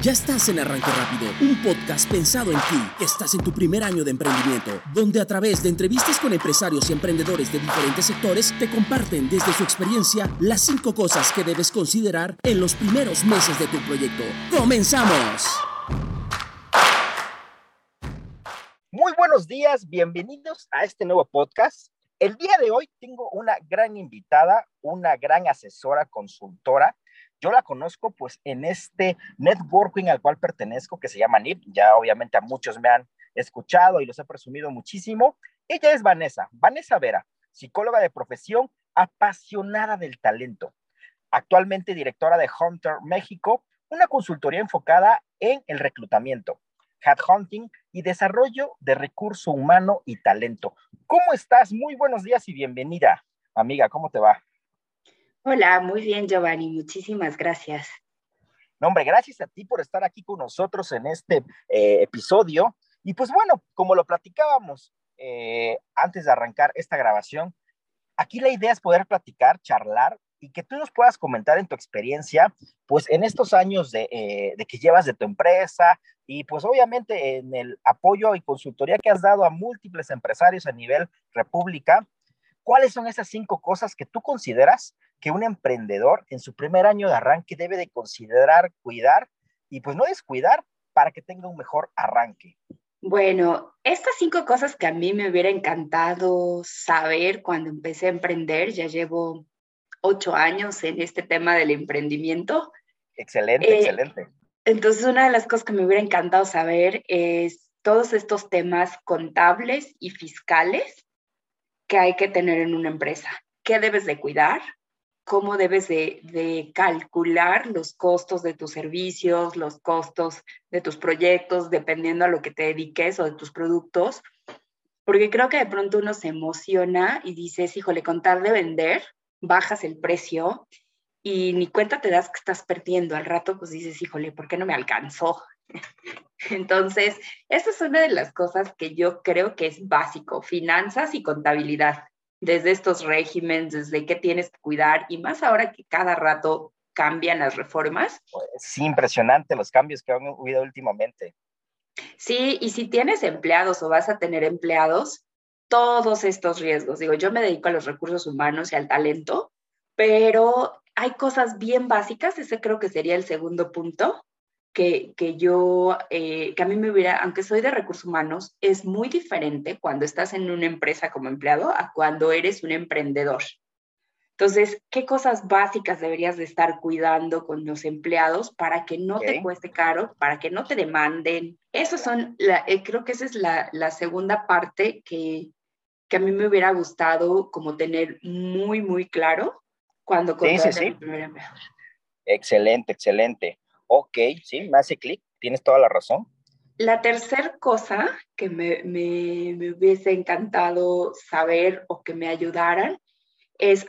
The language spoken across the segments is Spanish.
Ya estás en Arranque Rápido, un podcast pensado en ti, estás en tu primer año de emprendimiento, donde a través de entrevistas con empresarios y emprendedores de diferentes sectores te comparten desde su experiencia las cinco cosas que debes considerar en los primeros meses de tu proyecto. ¡Comenzamos! Muy buenos días, bienvenidos a este nuevo podcast. El día de hoy tengo una gran invitada, una gran asesora, consultora, yo la conozco pues en este networking al cual pertenezco que se llama NIP. Ya obviamente a muchos me han escuchado y los he presumido muchísimo. Ella es Vanessa, Vanessa Vera, psicóloga de profesión, apasionada del talento. Actualmente directora de Hunter México, una consultoría enfocada en el reclutamiento, headhunting y desarrollo de recurso humano y talento. ¿Cómo estás? Muy buenos días y bienvenida, amiga. ¿Cómo te va? Hola, muy bien Giovanni, muchísimas gracias. No, hombre, gracias a ti por estar aquí con nosotros en este eh, episodio. Y pues bueno, como lo platicábamos eh, antes de arrancar esta grabación, aquí la idea es poder platicar, charlar y que tú nos puedas comentar en tu experiencia, pues en estos años de, eh, de, que llevas de tu empresa y pues obviamente en el apoyo y consultoría que has dado a múltiples empresarios a nivel república, ¿cuáles son esas cinco cosas que tú consideras que un emprendedor en su primer año de arranque debe de considerar, cuidar y pues no descuidar para que tenga un mejor arranque? Bueno, estas cinco cosas que a mí me hubiera encantado saber cuando empecé a emprender, ya llevo ocho años en este tema del emprendimiento. Excelente, eh, excelente. Entonces, una de las cosas que me hubiera encantado saber es todos estos temas contables y fiscales que hay que tener en una empresa. ¿Qué debes de cuidar? cómo debes de, calcular los costos de tus servicios, los costos de tus proyectos, dependiendo a lo que te dediques o de tus productos. Porque creo que de pronto uno se emociona y dices, híjole, con tal de vender, bajas el precio y ni cuenta te das que estás perdiendo. Al rato pues dices, híjole, ¿por qué no me alcanzó? Entonces, esa es una de las cosas que yo creo que es básico, finanzas y contabilidad desde estos regímenes, desde qué tienes que cuidar y más ahora que cada rato cambian las reformas. Sí, impresionante los cambios que han habido últimamente. Sí, y si tienes empleados o vas a tener empleados, todos estos riesgos. Digo, yo me dedico a los recursos humanos y al talento, pero hay cosas bien básicas, ese creo que sería el segundo punto, que, yo, eh, que a mí me hubiera, aunque soy de recursos humanos, es muy diferente cuando estás en una empresa como empleado a cuando eres un emprendedor. Entonces, ¿qué cosas básicas deberías de estar cuidando con los empleados para que no te cueste caro, para que no te demanden? Eso son, la, eh, creo que esa es la, la segunda parte que, que, a mí me hubiera gustado como tener muy, muy claro cuando sí, sí, sí. primer empleado. Excelente, excelente. Ok, sí, me hace clic, tienes toda la razón. La tercera cosa que me, me, hubiese encantado saber o que me ayudaran es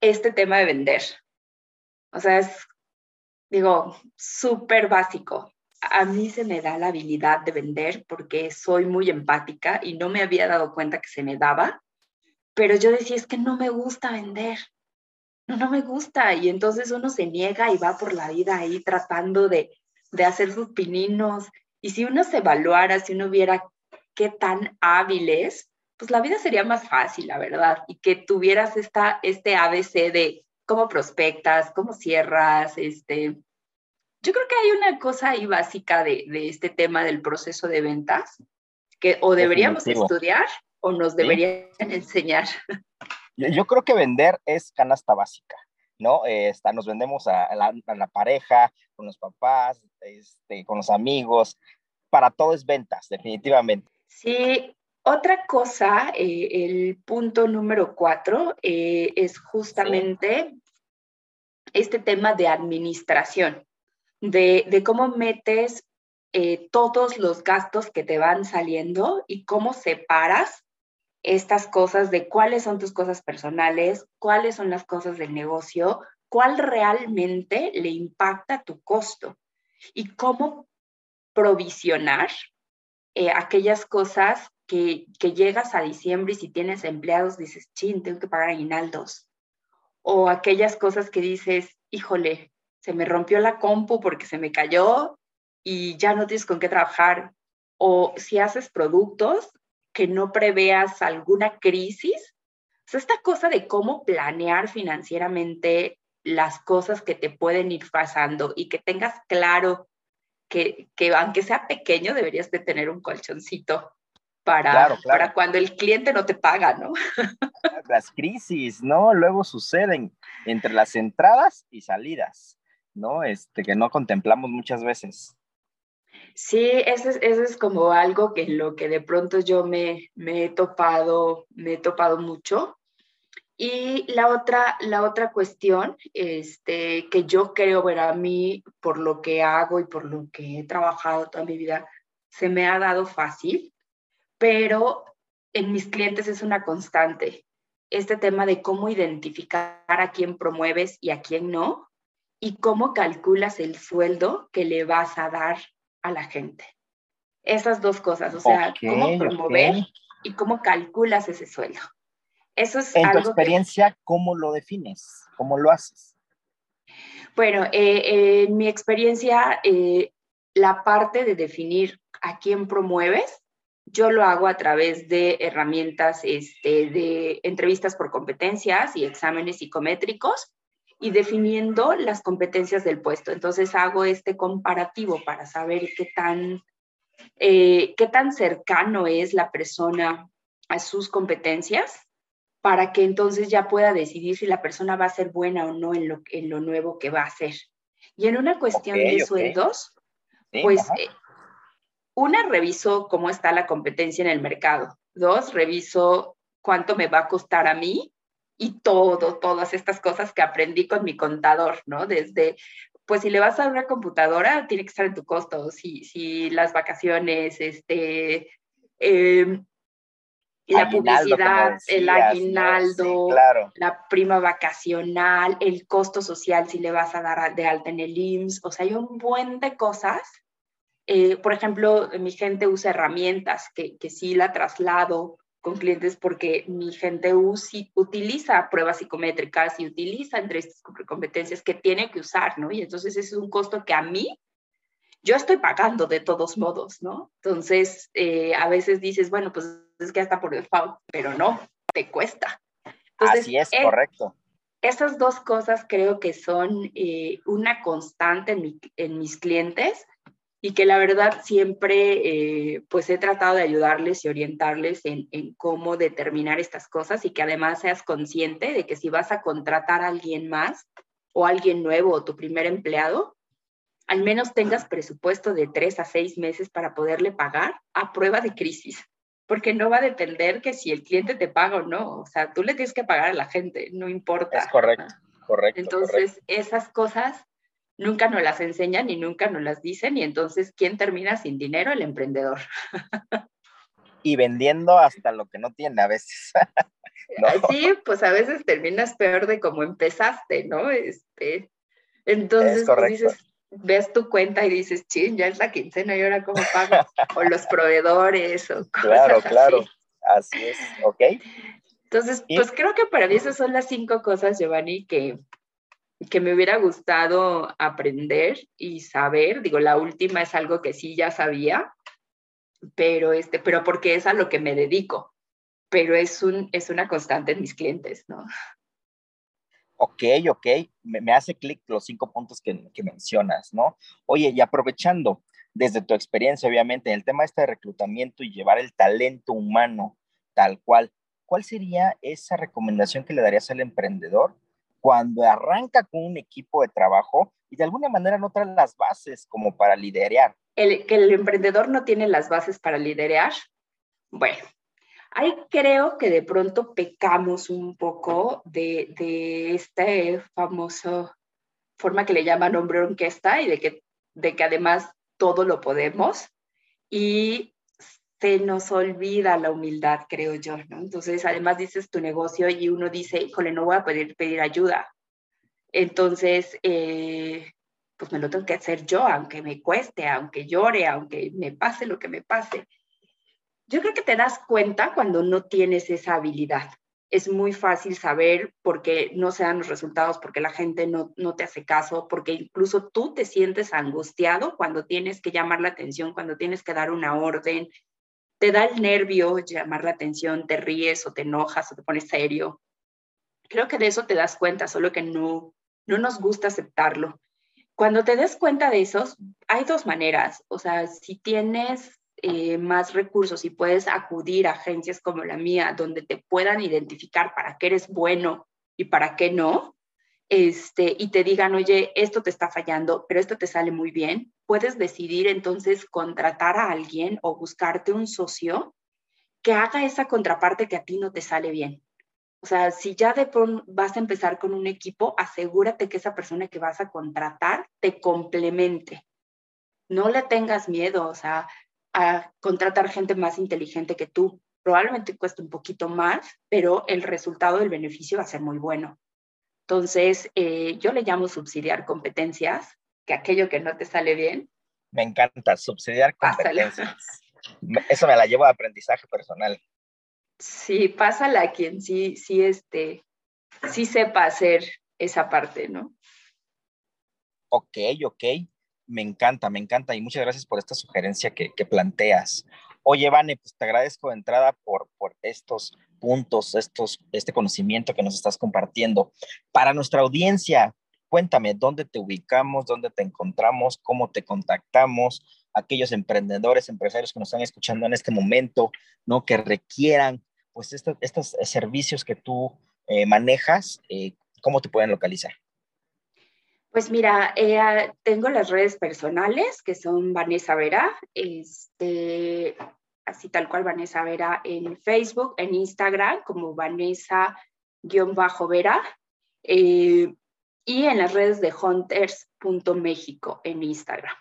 este tema de vender. O sea, es, digo, súper básico. A mí se me da la habilidad de vender porque soy muy empática y no me había dado cuenta que se me daba, pero yo decía, es que no me gusta vender no, no me gusta. Y entonces uno se niega y va por la vida ahí tratando de, de hacer sus pininos. Y si uno se evaluara, si uno viera qué tan hábil es, pues la vida sería más fácil, la verdad. Y que tuvieras esta, este ABC de cómo prospectas, cómo cierras, este... Yo creo que hay una cosa ahí básica de, de este tema del proceso de ventas que o deberíamos estudiar o nos deberían enseñar. Yo, creo que vender es canasta básica, ¿no? Esta, nos vendemos a la, pareja, con los papás, este, con los amigos, para todo es ventas, definitivamente. Sí, otra cosa, eh, el punto número cuatro eh, es justamente este tema de administración, de, de cómo metes eh, todos los gastos que te van saliendo y cómo separas estas cosas de cuáles son tus cosas personales, cuáles son las cosas del negocio, cuál realmente le impacta tu costo y cómo provisionar eh, aquellas cosas que, que, llegas a diciembre y si tienes empleados dices, chin, tengo que pagar aguinaldos. O aquellas cosas que dices, híjole, se me rompió la compu porque se me cayó y ya no tienes con qué trabajar, o si haces productos que no preveas alguna crisis. O esta cosa de cómo planear financieramente las cosas que te pueden ir pasando y que tengas claro que, que aunque sea pequeño, deberías de tener un colchoncito para, para cuando el cliente no te paga, ¿no? Las crisis, ¿no? Luego suceden entre las entradas y salidas, ¿no? Este, que no contemplamos muchas veces. Sí, eso es, como algo que lo que de pronto yo me, me he topado, me he topado mucho. Y la otra, la otra cuestión este, que yo creo, ver a mí, por lo que hago y por lo que he trabajado toda mi vida, se me ha dado fácil, pero en mis clientes es una constante. Este tema de cómo identificar a quién promueves y a quién no, y cómo calculas el sueldo que le vas a dar a la gente. Esas dos cosas, o sea, cómo promover y cómo calculas ese sueldo. Eso es en tu experiencia, ¿cómo lo defines? ¿Cómo lo haces? Bueno, eh, en mi experiencia, eh, la parte de definir a quién promueves, yo lo hago a través de herramientas este, de entrevistas por competencias y exámenes psicométricos y definiendo las competencias del puesto. Entonces hago este comparativo para saber qué tan, eh, qué tan cercano es la persona a sus competencias para que entonces ya pueda decidir si la persona va a ser buena o no en lo, en lo nuevo que va a hacer. Y en una cuestión de sueldos, pues eh, una, reviso cómo está la competencia en el mercado. Dos, reviso cuánto me va a costar a mí y todo, todas estas cosas que aprendí con mi contador, ¿no? Desde, pues si le vas a una computadora, tiene que estar en tu costo, si, si las vacaciones, este, em, la publicidad, el aguinaldo, la prima vacacional, el costo social, si le vas a dar de alta en el IMSS, o sea, hay un buen de cosas. Eh, por ejemplo, mi gente usa herramientas que, que sí la traslado con clientes porque mi gente utiliza pruebas psicométricas y utiliza entre estas competencias que tiene que usar, ¿no? Y entonces ese es un costo que a mí yo estoy pagando de todos modos, ¿no? Entonces, eh, a veces dices, bueno, pues es que hasta por default, pero no, te cuesta. Así es, eh, correcto. Esas dos cosas creo que son eh, una constante en, en mis clientes y que la verdad siempre eh, pues he tratado de ayudarles y orientarles en, en, cómo determinar estas cosas y que además seas consciente de que si vas a contratar a alguien más o alguien nuevo o tu primer empleado, al menos tengas presupuesto de tres a seis meses para poderle pagar a prueba de crisis, porque no va a depender que si el cliente te paga o no, o sea, tú le tienes que pagar a la gente, no importa. Es correcto, correcto. Entonces, esas cosas nunca nos las enseñan y nunca nos las dicen y entonces, ¿quién termina sin dinero? El emprendedor. y vendiendo hasta lo que no tiene a veces. Sí, pues a veces terminas peor de como empezaste, ¿no? Este, entonces, pues dices, ves tu cuenta y dices, ching, ya es la quincena y ahora cómo pago, o los proveedores, o cosas Claro, claro, así es, ok. Entonces, pues creo que para mí esas son las cinco cosas, Giovanni, que, que me hubiera gustado aprender y saber. Digo, la última es algo que sí ya sabía, pero, este, pero porque es a lo que me dedico, pero es, un, es una constante en mis clientes, ¿no? Ok, ok, me, hace clic los cinco puntos que, que, mencionas, ¿no? Oye, y aprovechando desde tu experiencia, obviamente, en el tema este de reclutamiento y llevar el talento humano tal cual, ¿cuál sería esa recomendación que le darías al emprendedor cuando arranca con un equipo de trabajo y de alguna manera no trae las bases como para liderar. El, que el emprendedor no tiene las bases para liderar. Bueno, ahí creo que de pronto pecamos un poco de, de esta famosa forma que le llaman hombre orquesta y de que, de que además todo lo podemos. Y se nos olvida la humildad, creo yo, ¿no? Entonces, además dices tu negocio y uno dice, híjole, no voy a poder pedir ayuda. Entonces, eh, pues me lo tengo que hacer yo, aunque me cueste, aunque llore, aunque me pase lo que me pase. Yo creo que te das cuenta cuando no tienes esa habilidad. es muy fácil saber por qué no se dan los resultados, porque la gente no, no te hace caso, porque incluso tú te sientes angustiado cuando tienes que llamar la atención, cuando tienes que dar una orden, te da el nervio llamar la atención, te ríes o te enojas o te pones serio. Creo que de eso te das cuenta, solo que no, no nos gusta aceptarlo. Cuando te des cuenta de eso, hay dos maneras. O sea, si tienes eh, más recursos y puedes acudir a agencias como la mía, donde te puedan identificar para qué eres bueno y para qué no, este, y te digan, oye, esto te está fallando, pero esto te sale muy bien, puedes decidir entonces contratar a alguien o buscarte un socio que haga esa contraparte que a ti no te sale bien. O sea, si ya de pronto vas a empezar con un equipo, asegúrate que esa persona que vas a contratar te complemente. No le tengas miedo, o sea, a contratar gente más inteligente que tú. Probablemente cueste un poquito más, pero el resultado del beneficio va a ser muy bueno. Entonces, eh, yo le llamo subsidiar competencias, que aquello que no te sale bien. Me encanta, subsidiar competencias. Eso me la llevo a aprendizaje personal. Sí, pásala a quien sí, sí, este, sí sepa hacer esa parte, ¿no? Ok, ok me encanta, me encanta y muchas gracias por esta sugerencia que, planteas. Oye, Vane, pues te agradezco de entrada por, por estos puntos, estos, este conocimiento que nos estás compartiendo. Para nuestra audiencia, cuéntame dónde te ubicamos, dónde te encontramos, cómo te contactamos, aquellos emprendedores, empresarios que nos están escuchando en este momento, ¿no? Que requieran, pues, estos, estos servicios que tú eh, manejas, eh, ¿cómo te pueden localizar? Pues mira, eh, tengo las redes personales que son Vanessa Vera, este, así tal cual Vanessa Vera en Facebook, en Instagram como Vanessa-Vera eh, y en las redes de hunters.méxico en Instagram.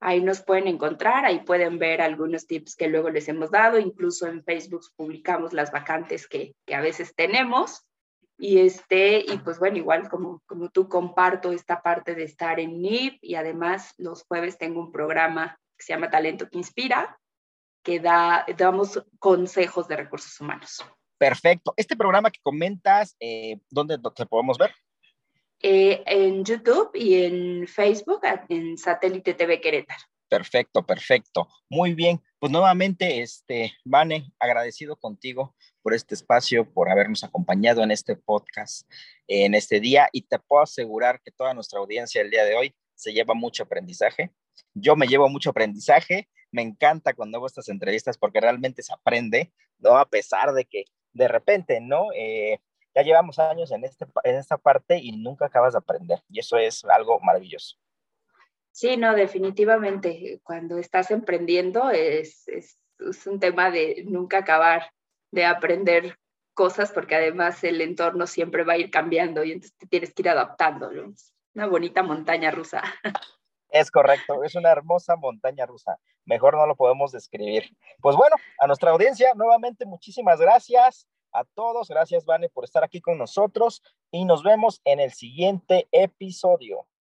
Ahí nos pueden encontrar, ahí pueden ver algunos tips que luego les hemos dado, incluso en Facebook publicamos las vacantes que, que a veces tenemos. Y, este, y pues bueno, igual como, como tú comparto esta parte de estar en NIP y además los jueves tengo un programa que se llama Talento que Inspira, que da, damos consejos de recursos humanos. Perfecto. Este programa que comentas, eh, ¿dónde te podemos ver? Eh, en YouTube y en Facebook, en Satélite TV Querétaro. Perfecto, perfecto. Muy bien. Pues nuevamente, este, Vane, agradecido contigo por este espacio, por habernos acompañado en este podcast en este día y te puedo asegurar que toda nuestra audiencia el día de hoy se lleva mucho aprendizaje. Yo me llevo mucho aprendizaje. Me encanta cuando hago estas entrevistas porque realmente se aprende, ¿no? A pesar de que de repente, ¿no? Eh, ya llevamos años en, este, en esta parte y nunca acabas de aprender y eso es algo maravilloso. Sí, no, definitivamente. Cuando estás emprendiendo es, un tema de nunca acabar de aprender cosas porque además el entorno siempre va a ir cambiando y entonces te tienes que ir adaptando. Una bonita montaña rusa. Es correcto, es una hermosa montaña rusa. Mejor no lo podemos describir. Pues bueno, a nuestra audiencia, nuevamente muchísimas gracias a todos. Gracias, Vane, por estar aquí con nosotros y nos vemos en el siguiente episodio.